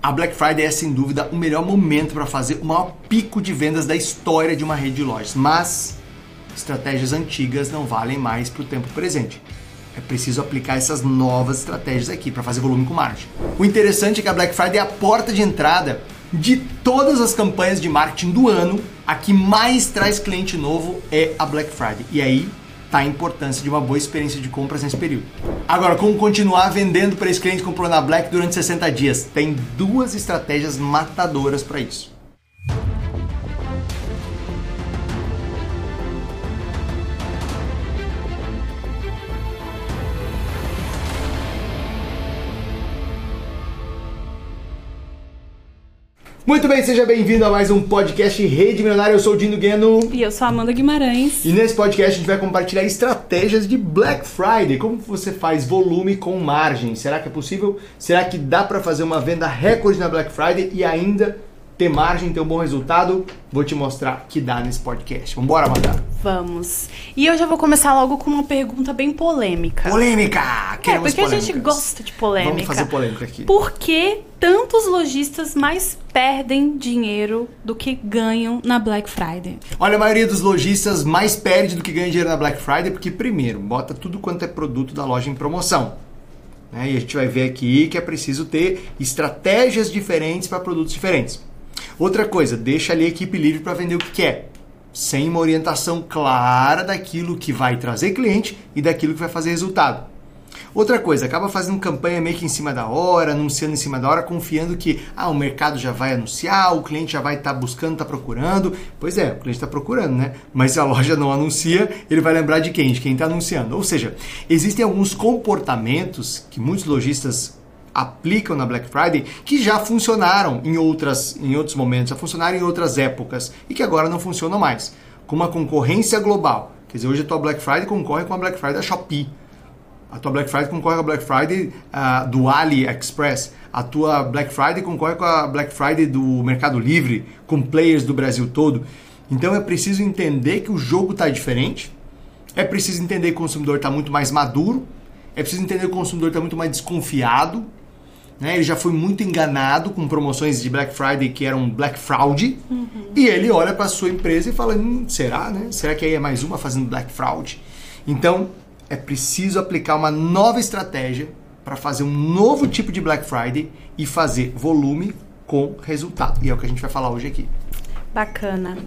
A Black Friday é sem dúvida o melhor momento para fazer o maior pico de vendas da história de uma rede de lojas, mas estratégias antigas não valem mais para o tempo presente. É preciso aplicar essas novas estratégias aqui para fazer volume com margem. O interessante é que a Black Friday é a porta de entrada de todas as campanhas de marketing do ano. A que mais traz cliente novo é a Black Friday. E aí tá a importância de uma boa experiência de compras nesse período. Agora, como continuar vendendo para esse cliente que comprou na Black durante 60 dias? Tem duas estratégias matadoras para isso. Muito bem, seja bem-vindo a mais um podcast Rede Milionária. Eu sou o Dino Gueno. E eu sou a Amanda Guimarães. E nesse podcast a gente vai compartilhar estratégias de Black Friday. Como você faz volume com margem? Será que é possível? Será que dá para fazer uma venda recorde na Black Friday e ainda ter margem, ter um bom resultado, vou te mostrar que dá nesse podcast. Vambora, Amanda? Vamos. E eu já vou começar logo com uma pergunta bem polêmica. Polêmica! Queremos é, porque polêmicas. a gente gosta de polêmica. Vamos fazer polêmica aqui. Por que tantos lojistas mais perdem dinheiro do que ganham na Black Friday? Olha, a maioria dos lojistas mais perde do que ganha dinheiro na Black Friday porque, primeiro, bota tudo quanto é produto da loja em promoção. Né? E a gente vai ver aqui que é preciso ter estratégias diferentes para produtos diferentes. Outra coisa, deixa ali a equipe livre para vender o que quer, sem uma orientação clara daquilo que vai trazer cliente e daquilo que vai fazer resultado. Outra coisa, acaba fazendo campanha meio que em cima da hora, anunciando em cima da hora, confiando que ah, o mercado já vai anunciar, o cliente já vai estar tá buscando, está procurando. Pois é, o cliente está procurando, né? Mas se a loja não anuncia, ele vai lembrar de quem? De quem está anunciando. Ou seja, existem alguns comportamentos que muitos lojistas aplicam na Black Friday que já funcionaram em, outras, em outros momentos, já funcionaram em outras épocas e que agora não funcionam mais. Com uma concorrência global. Quer dizer, hoje a tua Black Friday concorre com a Black Friday da Shopee. A tua Black Friday concorre com a Black Friday uh, do AliExpress. A tua Black Friday concorre com a Black Friday do Mercado Livre, com players do Brasil todo. Então é preciso entender que o jogo está diferente. É preciso entender que o consumidor está muito mais maduro. É preciso entender que o consumidor está muito mais desconfiado né? Ele já foi muito enganado com promoções de Black Friday que eram Black Fraud. Uhum. E ele olha para sua empresa e fala: hum, será, né? Será que aí é mais uma fazendo Black Fraud? Então, é preciso aplicar uma nova estratégia para fazer um novo tipo de Black Friday e fazer volume com resultado. E é o que a gente vai falar hoje aqui. Bacana.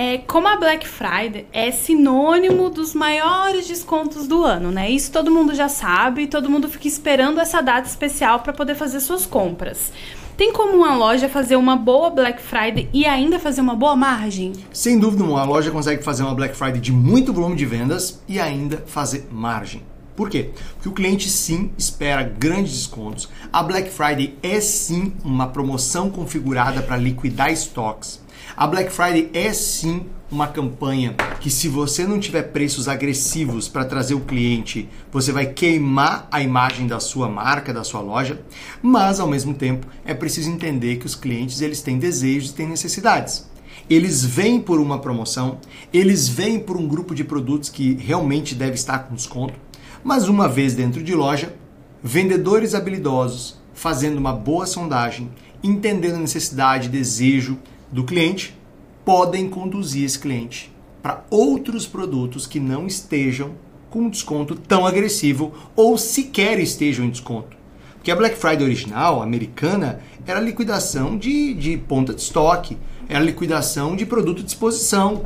É, como a Black Friday é sinônimo dos maiores descontos do ano, né? Isso todo mundo já sabe, todo mundo fica esperando essa data especial para poder fazer suas compras. Tem como uma loja fazer uma boa Black Friday e ainda fazer uma boa margem? Sem dúvida, uma loja consegue fazer uma Black Friday de muito volume de vendas e ainda fazer margem. Por quê? Porque o cliente sim espera grandes descontos. A Black Friday é sim uma promoção configurada para liquidar estoques. A Black Friday é sim uma campanha que se você não tiver preços agressivos para trazer o cliente, você vai queimar a imagem da sua marca, da sua loja, mas ao mesmo tempo é preciso entender que os clientes eles têm desejos e têm necessidades. Eles vêm por uma promoção, eles vêm por um grupo de produtos que realmente deve estar com desconto, mas uma vez dentro de loja, vendedores habilidosos fazendo uma boa sondagem, entendendo a necessidade, desejo, do cliente podem conduzir esse cliente para outros produtos que não estejam com um desconto tão agressivo ou sequer estejam em desconto. Porque a Black Friday original, americana, era liquidação de, de ponta de estoque, era liquidação de produto de exposição.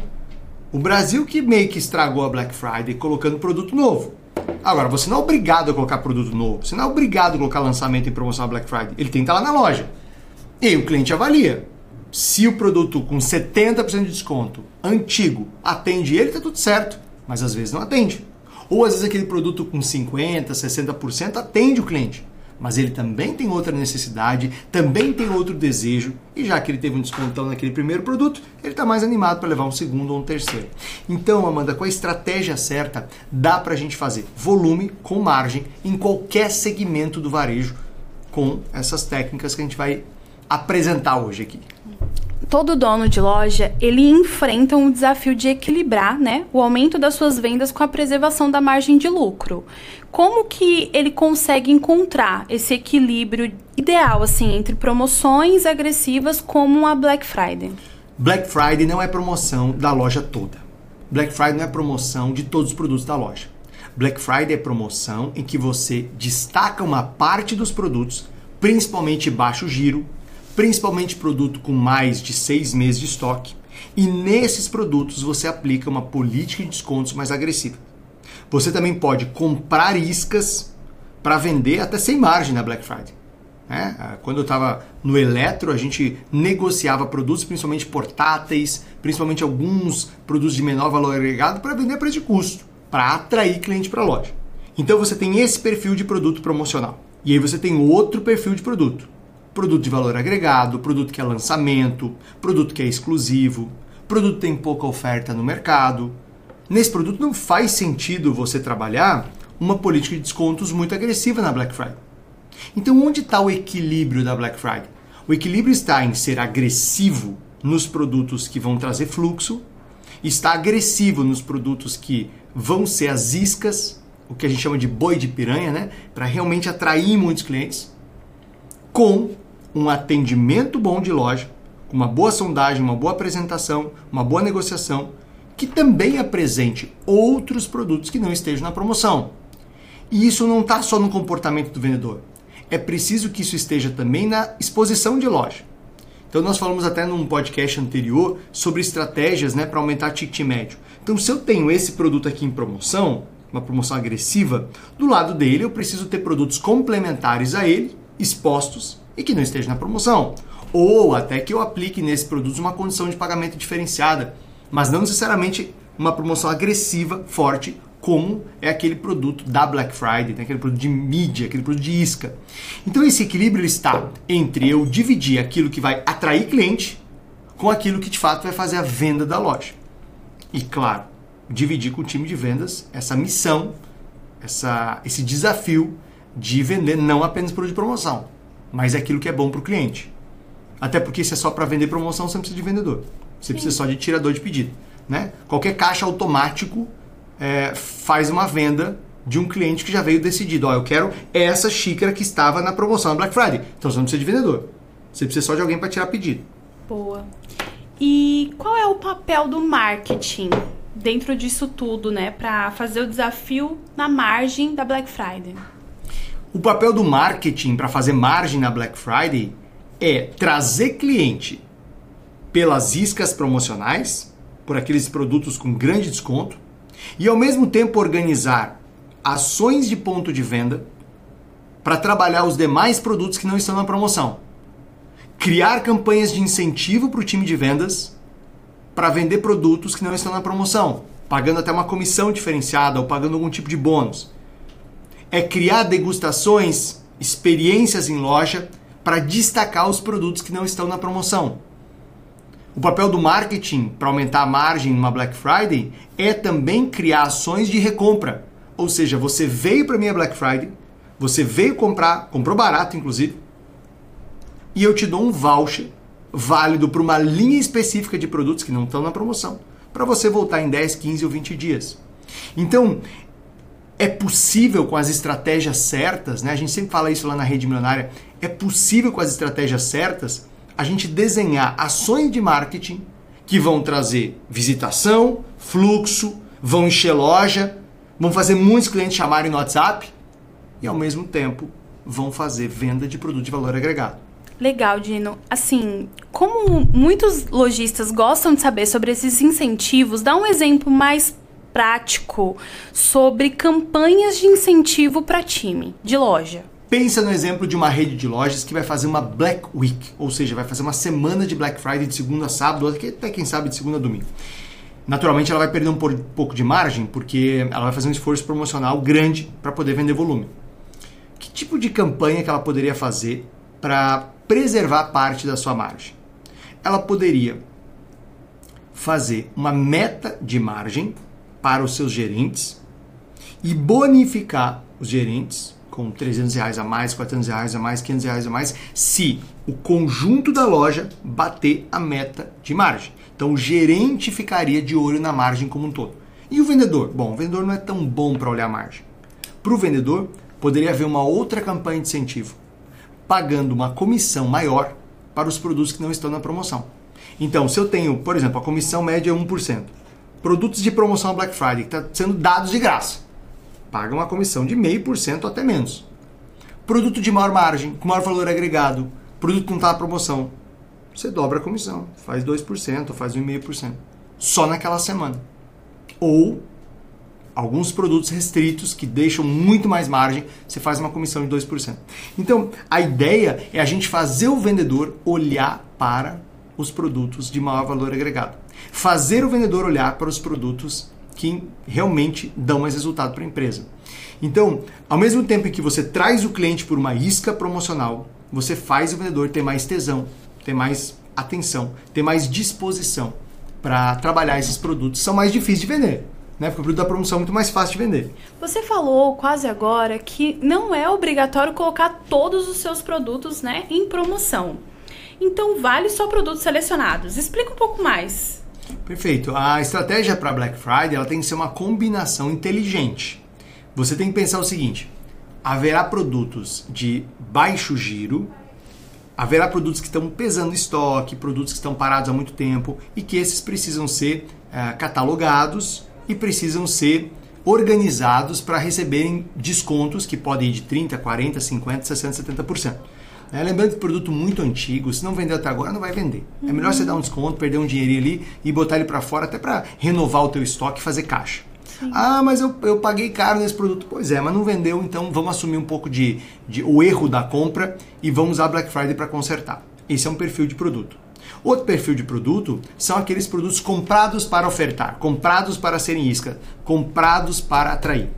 O Brasil que meio que estragou a Black Friday colocando produto novo. Agora, você não é obrigado a colocar produto novo, você não é obrigado a colocar lançamento em promoção na Black Friday. Ele tem que estar lá na loja. E o cliente avalia se o produto com 70% de desconto antigo atende ele, tá tudo certo, mas às vezes não atende. Ou às vezes aquele produto com 50, 60% atende o cliente, mas ele também tem outra necessidade, também tem outro desejo, e já que ele teve um descontão naquele primeiro produto, ele está mais animado para levar um segundo ou um terceiro. Então, Amanda, com a estratégia certa, dá para a gente fazer volume com margem em qualquer segmento do varejo com essas técnicas que a gente vai apresentar hoje aqui. Todo dono de loja, ele enfrenta um desafio de equilibrar, né, o aumento das suas vendas com a preservação da margem de lucro. Como que ele consegue encontrar esse equilíbrio ideal assim entre promoções agressivas como a Black Friday? Black Friday não é promoção da loja toda. Black Friday não é promoção de todos os produtos da loja. Black Friday é promoção em que você destaca uma parte dos produtos, principalmente baixo giro, principalmente produto com mais de seis meses de estoque, e nesses produtos você aplica uma política de descontos mais agressiva. Você também pode comprar iscas para vender até sem margem na Black Friday. Ah, quando eu estava no Eletro, a gente negociava produtos, principalmente portáteis, principalmente alguns produtos de menor valor agregado, para vender a preço de custo, para atrair cliente para a loja. Então você tem esse perfil de produto promocional. E aí você tem outro perfil de produto. Produto de valor agregado, produto que é lançamento, produto que é exclusivo, produto tem pouca oferta no mercado. Nesse produto não faz sentido você trabalhar uma política de descontos muito agressiva na Black Friday. Então, onde está o equilíbrio da Black Friday? O equilíbrio está em ser agressivo nos produtos que vão trazer fluxo, está agressivo nos produtos que vão ser as iscas, o que a gente chama de boi de piranha, né? Para realmente atrair muitos clientes, com um atendimento bom de loja, uma boa sondagem, uma boa apresentação, uma boa negociação, que também apresente outros produtos que não estejam na promoção. E isso não está só no comportamento do vendedor é preciso que isso esteja também na exposição de loja. Então nós falamos até num podcast anterior sobre estratégias né, para aumentar ticket médio. Então se eu tenho esse produto aqui em promoção, uma promoção agressiva, do lado dele eu preciso ter produtos complementares a ele, expostos e que não estejam na promoção. Ou até que eu aplique nesse produto uma condição de pagamento diferenciada, mas não necessariamente uma promoção agressiva, forte como é aquele produto da Black Friday, né? aquele produto de mídia, aquele produto de isca. Então esse equilíbrio está entre eu dividir aquilo que vai atrair cliente com aquilo que de fato vai fazer a venda da loja. E claro, dividir com o time de vendas essa missão, essa, esse desafio de vender não apenas produto de promoção, mas aquilo que é bom para o cliente. Até porque se é só para vender promoção, você não precisa de vendedor. Você Sim. precisa só de tirador de pedido. Né? Qualquer caixa automático é, faz uma venda de um cliente que já veio decidido, ó, eu quero essa xícara que estava na promoção na Black Friday. Então você não precisa de vendedor. Você precisa só de alguém para tirar pedido. Boa. E qual é o papel do marketing dentro disso tudo, né, para fazer o desafio na margem da Black Friday? O papel do marketing para fazer margem na Black Friday é trazer cliente pelas iscas promocionais, por aqueles produtos com grande desconto, e ao mesmo tempo organizar ações de ponto de venda para trabalhar os demais produtos que não estão na promoção. Criar campanhas de incentivo para o time de vendas para vender produtos que não estão na promoção, pagando até uma comissão diferenciada ou pagando algum tipo de bônus. É criar degustações, experiências em loja para destacar os produtos que não estão na promoção. O papel do marketing para aumentar a margem numa Black Friday é também criar ações de recompra. Ou seja, você veio para minha Black Friday, você veio comprar, comprou barato inclusive, e eu te dou um voucher válido para uma linha específica de produtos que não estão na promoção, para você voltar em 10, 15 ou 20 dias. Então, é possível com as estratégias certas, né? A gente sempre fala isso lá na rede milionária, é possível com as estratégias certas a gente desenhar ações de marketing que vão trazer visitação, fluxo, vão encher loja, vão fazer muitos clientes chamarem no WhatsApp e ao mesmo tempo vão fazer venda de produto de valor agregado. Legal, Dino. Assim, como muitos lojistas gostam de saber sobre esses incentivos, dá um exemplo mais prático sobre campanhas de incentivo para time de loja. Pensa no exemplo de uma rede de lojas que vai fazer uma Black Week, ou seja, vai fazer uma semana de Black Friday de segunda a sábado, até quem sabe de segunda a domingo. Naturalmente ela vai perder um pouco de margem, porque ela vai fazer um esforço promocional grande para poder vender volume. Que tipo de campanha que ela poderia fazer para preservar parte da sua margem? Ela poderia fazer uma meta de margem para os seus gerentes e bonificar os gerentes com 300 reais a mais, 400 reais a mais, 500 reais a mais, se o conjunto da loja bater a meta de margem. Então o gerente ficaria de olho na margem como um todo. E o vendedor? Bom, o vendedor não é tão bom para olhar a margem. Para o vendedor, poderia haver uma outra campanha de incentivo, pagando uma comissão maior para os produtos que não estão na promoção. Então, se eu tenho, por exemplo, a comissão média é 1%, produtos de promoção Black Friday que está sendo dados de graça, paga uma comissão de 0,5% ou até menos. Produto de maior margem, com maior valor agregado, produto que não está na promoção, você dobra a comissão, faz 2%, faz 1,5%, só naquela semana. Ou alguns produtos restritos que deixam muito mais margem, você faz uma comissão de 2%. Então, a ideia é a gente fazer o vendedor olhar para os produtos de maior valor agregado. Fazer o vendedor olhar para os produtos que realmente dão mais resultado para a empresa. Então, ao mesmo tempo que você traz o cliente por uma isca promocional, você faz o vendedor ter mais tesão, ter mais atenção, ter mais disposição para trabalhar esses produtos. São mais difíceis de vender né? Porque o produto da promoção é muito mais fácil de vender. Você falou quase agora que não é obrigatório colocar todos os seus produtos, né, em promoção. Então vale só produtos selecionados. Explica um pouco mais. Perfeito. A estratégia para Black Friday ela tem que ser uma combinação inteligente. Você tem que pensar o seguinte: haverá produtos de baixo giro, haverá produtos que estão pesando estoque, produtos que estão parados há muito tempo e que esses precisam ser é, catalogados e precisam ser organizados para receberem descontos que podem ir de 30, 40, 50, 60, 70%. É, lembrando que produto muito antigo, se não vender até agora, não vai vender. Uhum. É melhor você dar um desconto, perder um dinheirinho ali e botar ele para fora até para renovar o teu estoque e fazer caixa. Sim. Ah, mas eu, eu paguei caro nesse produto. Pois é, mas não vendeu, então vamos assumir um pouco de, de o erro da compra e vamos usar Black Friday para consertar. Esse é um perfil de produto. Outro perfil de produto são aqueles produtos comprados para ofertar, comprados para serem isca, comprados para atrair.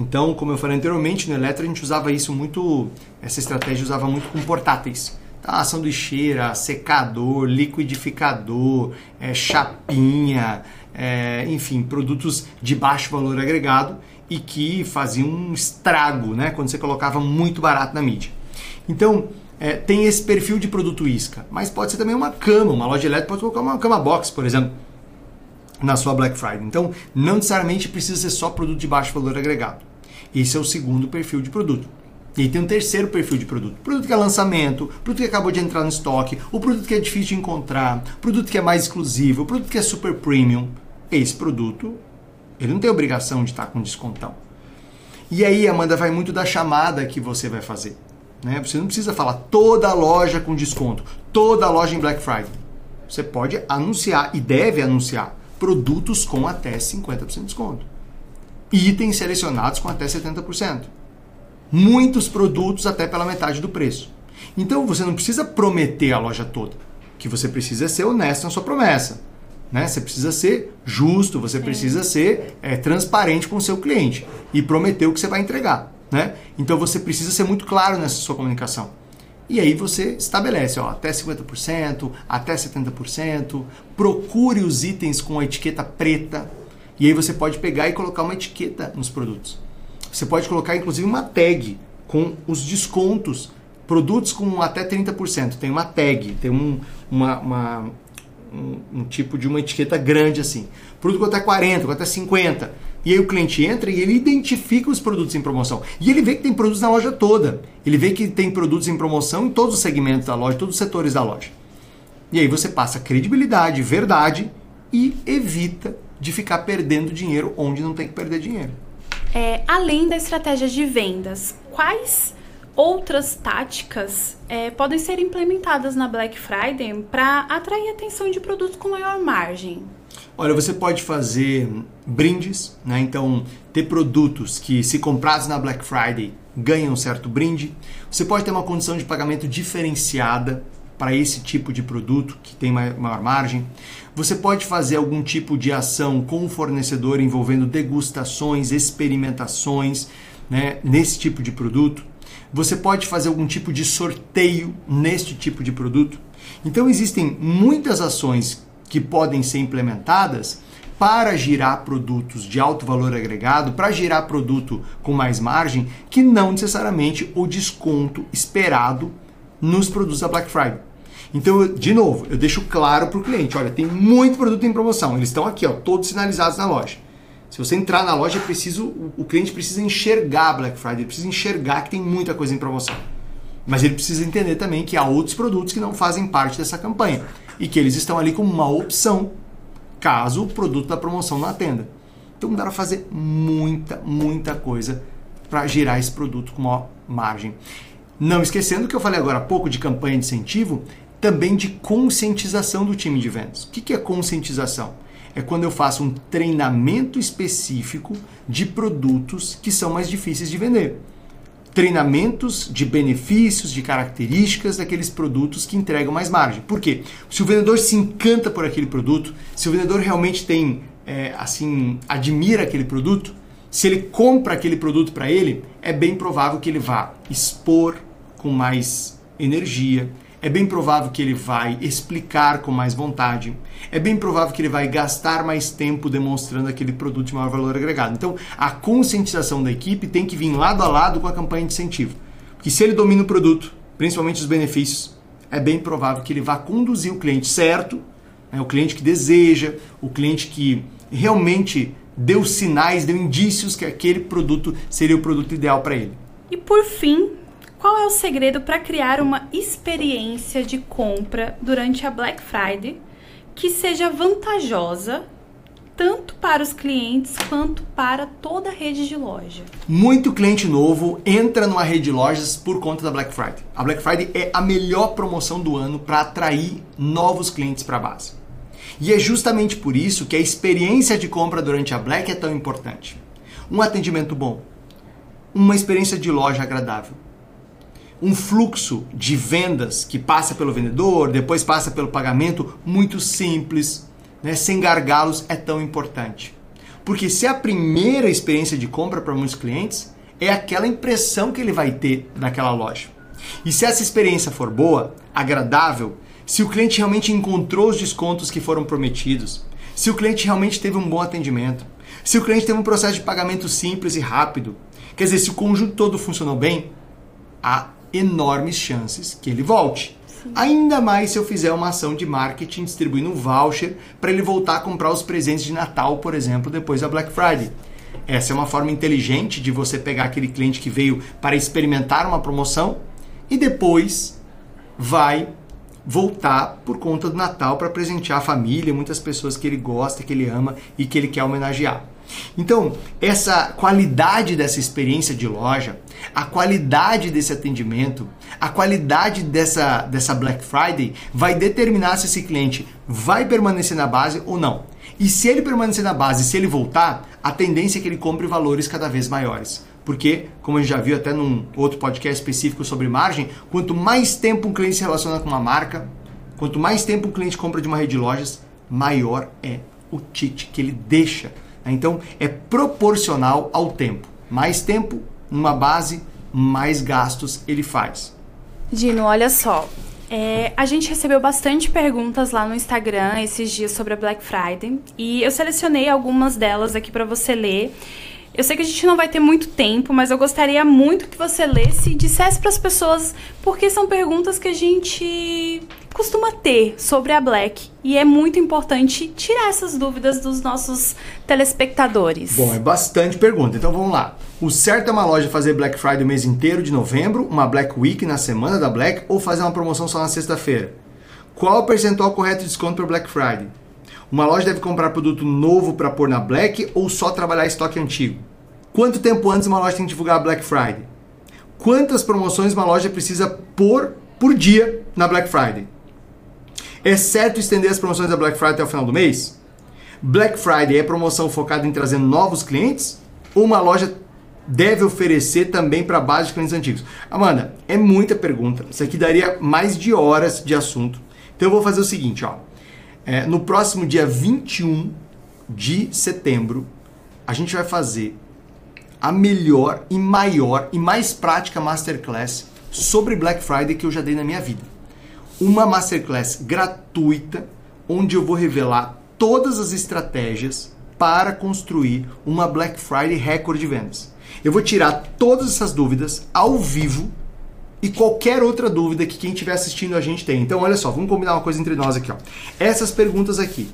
Então, como eu falei anteriormente, no Eletro a gente usava isso muito, essa estratégia usava muito com portáteis. Tá, sanduicheira, secador, liquidificador, é, chapinha, é, enfim, produtos de baixo valor agregado e que faziam um estrago né, quando você colocava muito barato na mídia. Então, é, tem esse perfil de produto isca, mas pode ser também uma cama, uma loja elétrica pode colocar uma cama box, por exemplo, na sua Black Friday. Então, não necessariamente precisa ser só produto de baixo valor agregado. Esse é o segundo perfil de produto. E aí tem um terceiro perfil de produto. Produto que é lançamento, produto que acabou de entrar no estoque, o produto que é difícil de encontrar, produto que é mais exclusivo, produto que é super premium. Esse produto, ele não tem obrigação de estar com descontão. E aí, Amanda, vai muito da chamada que você vai fazer. Né? Você não precisa falar toda loja com desconto, toda loja em Black Friday. Você pode anunciar e deve anunciar produtos com até 50% de desconto. Itens selecionados com até 70%. Muitos produtos até pela metade do preço. Então você não precisa prometer a loja toda. O que você precisa é ser honesto na sua promessa. Né? Você precisa ser justo, você precisa ser é, transparente com o seu cliente e prometer o que você vai entregar. Né? Então você precisa ser muito claro nessa sua comunicação. E aí você estabelece ó, até 50%, até 70%, procure os itens com a etiqueta preta. E aí você pode pegar e colocar uma etiqueta nos produtos. Você pode colocar inclusive uma tag com os descontos. Produtos com até 30%. Tem uma tag, tem um, uma, uma um, um, tipo de uma etiqueta grande assim. Produto com até 40, com até 50. E aí o cliente entra e ele identifica os produtos em promoção. E ele vê que tem produtos na loja toda. Ele vê que tem produtos em promoção em todos os segmentos da loja, todos os setores da loja. E aí você passa credibilidade, verdade e evita de ficar perdendo dinheiro onde não tem que perder dinheiro. É, além da estratégia de vendas, quais outras táticas é, podem ser implementadas na Black Friday para atrair atenção de produtos com maior margem? Olha, você pode fazer brindes, né? Então, ter produtos que, se comprados na Black Friday, ganham um certo brinde. Você pode ter uma condição de pagamento diferenciada para esse tipo de produto que tem maior margem. Você pode fazer algum tipo de ação com o fornecedor envolvendo degustações, experimentações né, nesse tipo de produto. Você pode fazer algum tipo de sorteio neste tipo de produto. Então existem muitas ações que podem ser implementadas para girar produtos de alto valor agregado, para girar produto com mais margem, que não necessariamente o desconto esperado nos produtos da Black Friday. Então, de novo, eu deixo claro para o cliente, olha, tem muito produto em promoção, eles estão aqui, ó, todos sinalizados na loja. Se você entrar na loja, é preciso, o cliente precisa enxergar Black Friday, ele precisa enxergar que tem muita coisa em promoção. Mas ele precisa entender também que há outros produtos que não fazem parte dessa campanha e que eles estão ali como uma opção caso o produto da promoção não atenda. Então dá para fazer muita, muita coisa para gerar esse produto com maior margem. Não esquecendo que eu falei agora há pouco de campanha de incentivo, também de conscientização do time de vendas. O que é conscientização? É quando eu faço um treinamento específico de produtos que são mais difíceis de vender treinamentos de benefícios, de características daqueles produtos que entregam mais margem. Por quê? Se o vendedor se encanta por aquele produto, se o vendedor realmente tem, é, assim, admira aquele produto, se ele compra aquele produto para ele, é bem provável que ele vá expor com mais energia, é bem provável que ele vai explicar com mais vontade, é bem provável que ele vai gastar mais tempo demonstrando aquele produto de maior valor agregado. Então, a conscientização da equipe tem que vir lado a lado com a campanha de incentivo. Porque se ele domina o produto, principalmente os benefícios, é bem provável que ele vá conduzir o cliente certo, né, o cliente que deseja, o cliente que realmente deu sinais, deu indícios que aquele produto seria o produto ideal para ele. E por fim, qual é o segredo para criar uma experiência de compra durante a Black Friday que seja vantajosa tanto para os clientes quanto para toda a rede de loja? Muito cliente novo entra numa rede de lojas por conta da Black Friday. A Black Friday é a melhor promoção do ano para atrair novos clientes para a base. E é justamente por isso que a experiência de compra durante a Black é tão importante. Um atendimento bom, uma experiência de loja agradável, um fluxo de vendas que passa pelo vendedor, depois passa pelo pagamento, muito simples, né, sem gargalos, é tão importante. Porque se a primeira experiência de compra para muitos clientes é aquela impressão que ele vai ter naquela loja. E se essa experiência for boa, agradável, se o cliente realmente encontrou os descontos que foram prometidos, se o cliente realmente teve um bom atendimento, se o cliente teve um processo de pagamento simples e rápido, quer dizer, se o conjunto todo funcionou bem, a enormes chances que ele volte. Sim. Ainda mais se eu fizer uma ação de marketing distribuindo um voucher para ele voltar a comprar os presentes de Natal, por exemplo, depois da Black Friday. Essa é uma forma inteligente de você pegar aquele cliente que veio para experimentar uma promoção e depois vai voltar por conta do Natal para presentear a família, muitas pessoas que ele gosta, que ele ama e que ele quer homenagear. Então, essa qualidade dessa experiência de loja, a qualidade desse atendimento, a qualidade dessa, dessa Black Friday vai determinar se esse cliente vai permanecer na base ou não. E se ele permanecer na base, se ele voltar, a tendência é que ele compre valores cada vez maiores. Porque, como a gente já viu até num outro podcast específico sobre margem, quanto mais tempo um cliente se relaciona com uma marca, quanto mais tempo um cliente compra de uma rede de lojas, maior é o ticket que ele deixa. Então, é proporcional ao tempo. Mais tempo, numa base, mais gastos ele faz. Dino, olha só. É, a gente recebeu bastante perguntas lá no Instagram esses dias sobre a Black Friday e eu selecionei algumas delas aqui para você ler. Eu sei que a gente não vai ter muito tempo, mas eu gostaria muito que você lesse e dissesse para as pessoas porque são perguntas que a gente costuma ter sobre a Black e é muito importante tirar essas dúvidas dos nossos telespectadores. Bom, é bastante pergunta, então vamos lá. O certo é uma loja fazer Black Friday o mês inteiro de novembro, uma Black Week na semana da Black ou fazer uma promoção só na sexta-feira? Qual o percentual correto de desconto para Black Friday? Uma loja deve comprar produto novo para pôr na Black ou só trabalhar estoque antigo? Quanto tempo antes uma loja tem que divulgar a Black Friday? Quantas promoções uma loja precisa pôr por dia na Black Friday? É certo estender as promoções da Black Friday até o final do mês? Black Friday é promoção focada em trazer novos clientes? Ou uma loja deve oferecer também para a base de clientes antigos? Amanda, é muita pergunta. Isso aqui daria mais de horas de assunto. Então eu vou fazer o seguinte, ó. É, no próximo dia 21 de setembro, a gente vai fazer a melhor e maior e mais prática masterclass sobre Black Friday que eu já dei na minha vida. Uma masterclass gratuita onde eu vou revelar todas as estratégias para construir uma Black Friday recorde de vendas. Eu vou tirar todas essas dúvidas ao vivo e qualquer outra dúvida que quem estiver assistindo a gente tem. Então, olha só, vamos combinar uma coisa entre nós aqui, ó. Essas perguntas aqui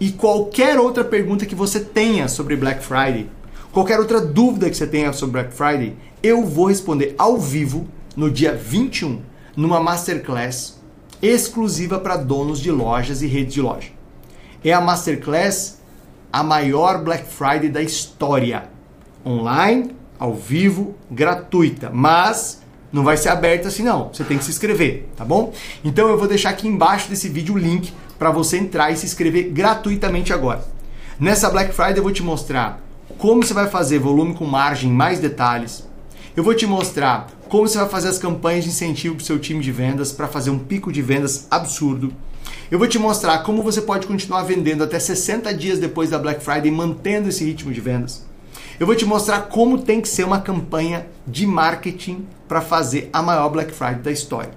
e qualquer outra pergunta que você tenha sobre Black Friday, qualquer outra dúvida que você tenha sobre Black Friday, eu vou responder ao vivo no dia 21, numa masterclass exclusiva para donos de lojas e redes de loja. É a masterclass a maior Black Friday da história. Online, ao vivo, gratuita, mas não vai ser aberta assim não. Você tem que se inscrever, tá bom? Então eu vou deixar aqui embaixo desse vídeo o link para você entrar e se inscrever gratuitamente agora. Nessa Black Friday eu vou te mostrar como você vai fazer volume com margem, mais detalhes. Eu vou te mostrar como você vai fazer as campanhas de incentivo para o seu time de vendas para fazer um pico de vendas absurdo. Eu vou te mostrar como você pode continuar vendendo até 60 dias depois da Black Friday, mantendo esse ritmo de vendas. Eu vou te mostrar como tem que ser uma campanha de marketing para fazer a maior Black Friday da história.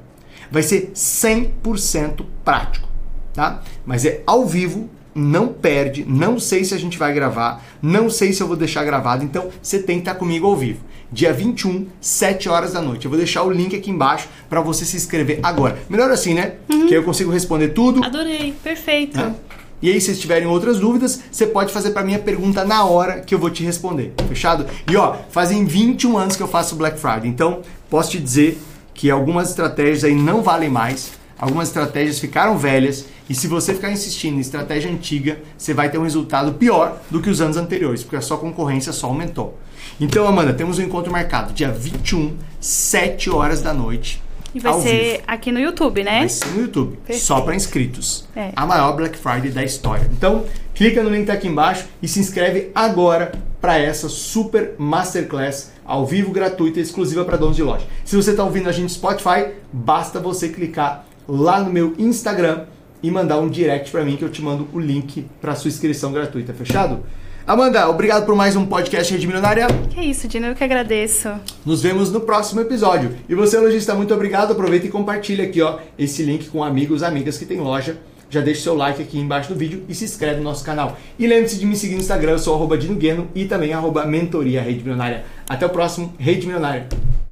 Vai ser 100% prático, tá? Mas é ao vivo, não perde, não sei se a gente vai gravar, não sei se eu vou deixar gravado, então você tem que estar comigo ao vivo. Dia 21, 7 horas da noite. Eu vou deixar o link aqui embaixo para você se inscrever agora. Melhor assim, né? Uhum. Que eu consigo responder tudo. Adorei, perfeito. Né? E aí, se tiverem outras dúvidas, você pode fazer para mim a pergunta na hora que eu vou te responder. Fechado? E ó, fazem 21 anos que eu faço Black Friday, então posso te dizer que algumas estratégias aí não valem mais, algumas estratégias ficaram velhas e se você ficar insistindo em estratégia antiga, você vai ter um resultado pior do que os anos anteriores, porque a sua concorrência só aumentou. Então, Amanda, temos um encontro marcado dia 21, 7 horas da noite. E vai ser vivo. aqui no YouTube, né? Vai ser no YouTube, Perfeito. só para inscritos. É. A maior Black Friday da história. Então, clica no link que tá aqui embaixo e se inscreve agora para essa super masterclass ao vivo, gratuita e exclusiva para donos de loja. Se você está ouvindo a gente no Spotify, basta você clicar lá no meu Instagram e mandar um direct para mim que eu te mando o link para sua inscrição gratuita, fechado? Amanda, obrigado por mais um podcast Rede Milionária. Que isso, Dino, eu que agradeço. Nos vemos no próximo episódio. E você, lojista, muito obrigado. Aproveita e compartilha aqui, ó, esse link com amigos, amigas que tem loja. Já deixa seu like aqui embaixo do vídeo e se inscreve no nosso canal. E lembre-se de me seguir no Instagram, eu sou arroba Dino Gueno e também arroba Mentoria Rede Milionária. Até o próximo Rede Milionária.